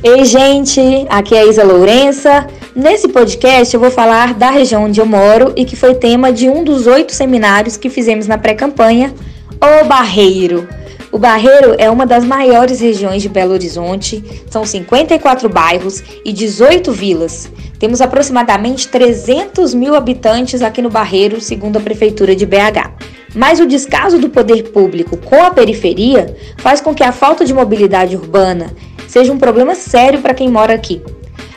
Oi, gente! Aqui é a Isa Lourença. Nesse podcast eu vou falar da região onde eu moro e que foi tema de um dos oito seminários que fizemos na pré-campanha, O Barreiro. O Barreiro é uma das maiores regiões de Belo Horizonte, são 54 bairros e 18 vilas. Temos aproximadamente 300 mil habitantes aqui no Barreiro, segundo a Prefeitura de BH. Mas o descaso do poder público com a periferia faz com que a falta de mobilidade urbana seja um problema sério para quem mora aqui.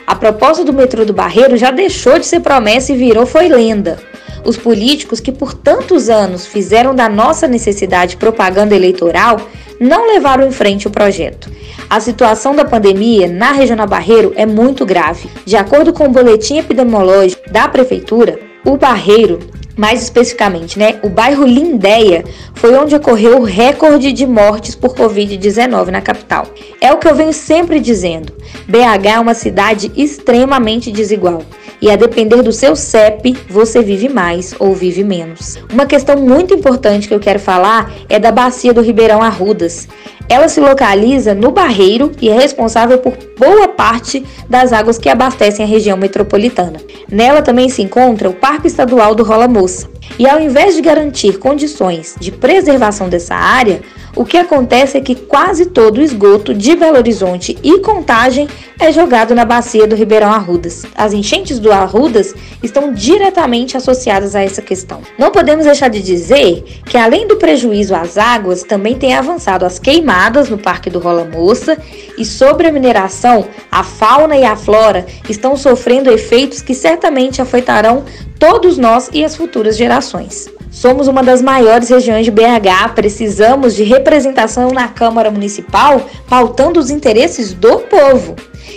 A proposta do metrô do Barreiro já deixou de ser promessa e virou foi lenda. Os políticos que por tantos anos fizeram da nossa necessidade propaganda eleitoral não levaram em frente o projeto. A situação da pandemia na Regional Barreiro é muito grave. De acordo com o boletim epidemiológico da prefeitura, o Barreiro mais especificamente, né, o bairro Lindéia foi onde ocorreu o recorde de mortes por Covid-19 na capital. É o que eu venho sempre dizendo: BH é uma cidade extremamente desigual. E a depender do seu CEP, você vive mais ou vive menos. Uma questão muito importante que eu quero falar é da bacia do Ribeirão Arrudas. Ela se localiza no Barreiro e é responsável por boa parte das águas que abastecem a região metropolitana. Nela também se encontra o Parque Estadual do Rola Moça. E ao invés de garantir condições de preservação dessa área, o que acontece é que quase todo o esgoto de Belo Horizonte e Contagem é jogado na bacia do Ribeirão Arrudas. As enchentes do Arrudas estão diretamente associadas a essa questão. Não podemos deixar de dizer que, além do prejuízo às águas, também tem avançado as queimadas no Parque do Rola Moça e, sobre a mineração, a fauna e a flora estão sofrendo efeitos que certamente afetarão todos nós e as futuras gerações. Somos uma das maiores regiões de BH, precisamos de representação na Câmara Municipal pautando os interesses do povo.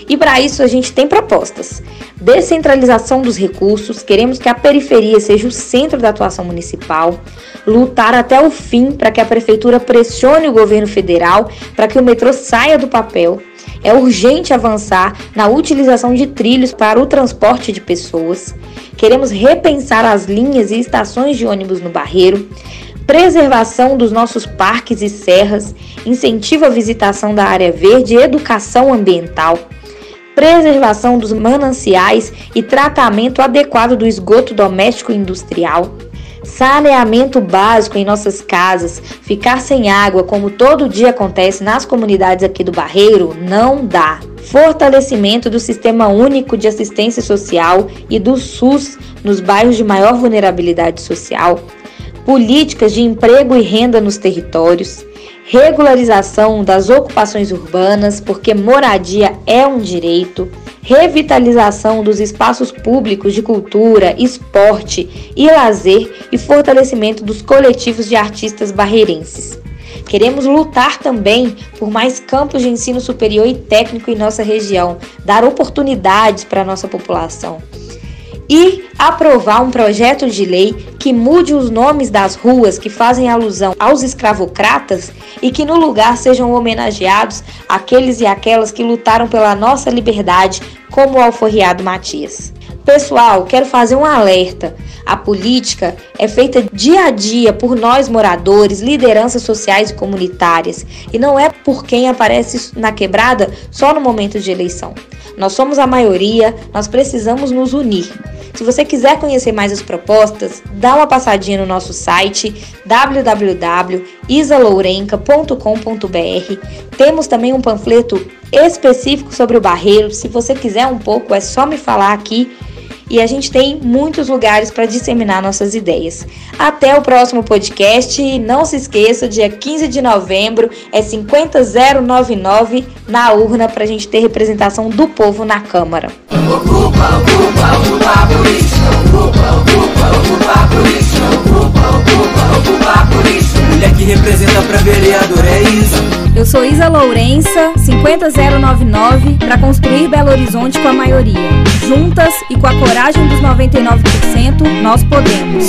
E para isso a gente tem propostas. Descentralização dos recursos, queremos que a periferia seja o centro da atuação municipal, lutar até o fim para que a prefeitura pressione o governo federal para que o metrô saia do papel. É urgente avançar na utilização de trilhos para o transporte de pessoas. Queremos repensar as linhas e estações de ônibus no Barreiro, preservação dos nossos parques e serras, incentivo à visitação da área verde e educação ambiental, preservação dos mananciais e tratamento adequado do esgoto doméstico e industrial, saneamento básico em nossas casas, ficar sem água, como todo dia acontece nas comunidades aqui do Barreiro, não dá. Fortalecimento do Sistema Único de Assistência Social e do SUS nos bairros de maior vulnerabilidade social, políticas de emprego e renda nos territórios, regularização das ocupações urbanas, porque moradia é um direito, revitalização dos espaços públicos de cultura, esporte e lazer e fortalecimento dos coletivos de artistas barreirenses. Queremos lutar também por mais campos de ensino superior e técnico em nossa região, dar oportunidades para a nossa população. E aprovar um projeto de lei que mude os nomes das ruas que fazem alusão aos escravocratas e que no lugar sejam homenageados aqueles e aquelas que lutaram pela nossa liberdade, como o alforriado Matias. Pessoal, quero fazer um alerta. A política é feita dia a dia por nós moradores, lideranças sociais e comunitárias, e não é por quem aparece na quebrada só no momento de eleição. Nós somos a maioria, nós precisamos nos unir. Se você quiser conhecer mais as propostas, dá uma passadinha no nosso site www.isalourenca.com.br. Temos também um panfleto específico sobre o barreiro. Se você quiser um pouco, é só me falar aqui e a gente tem muitos lugares para disseminar nossas ideias. Até o próximo podcast e não se esqueça, dia 15 de novembro é 50099 na urna para a gente ter representação do povo na Câmara. Mulher que representa para vereador, é isso. Eu sou Isa Lourença, 50099, para construir Belo Horizonte com a maioria. Juntas e com a coragem dos 99%, nós podemos.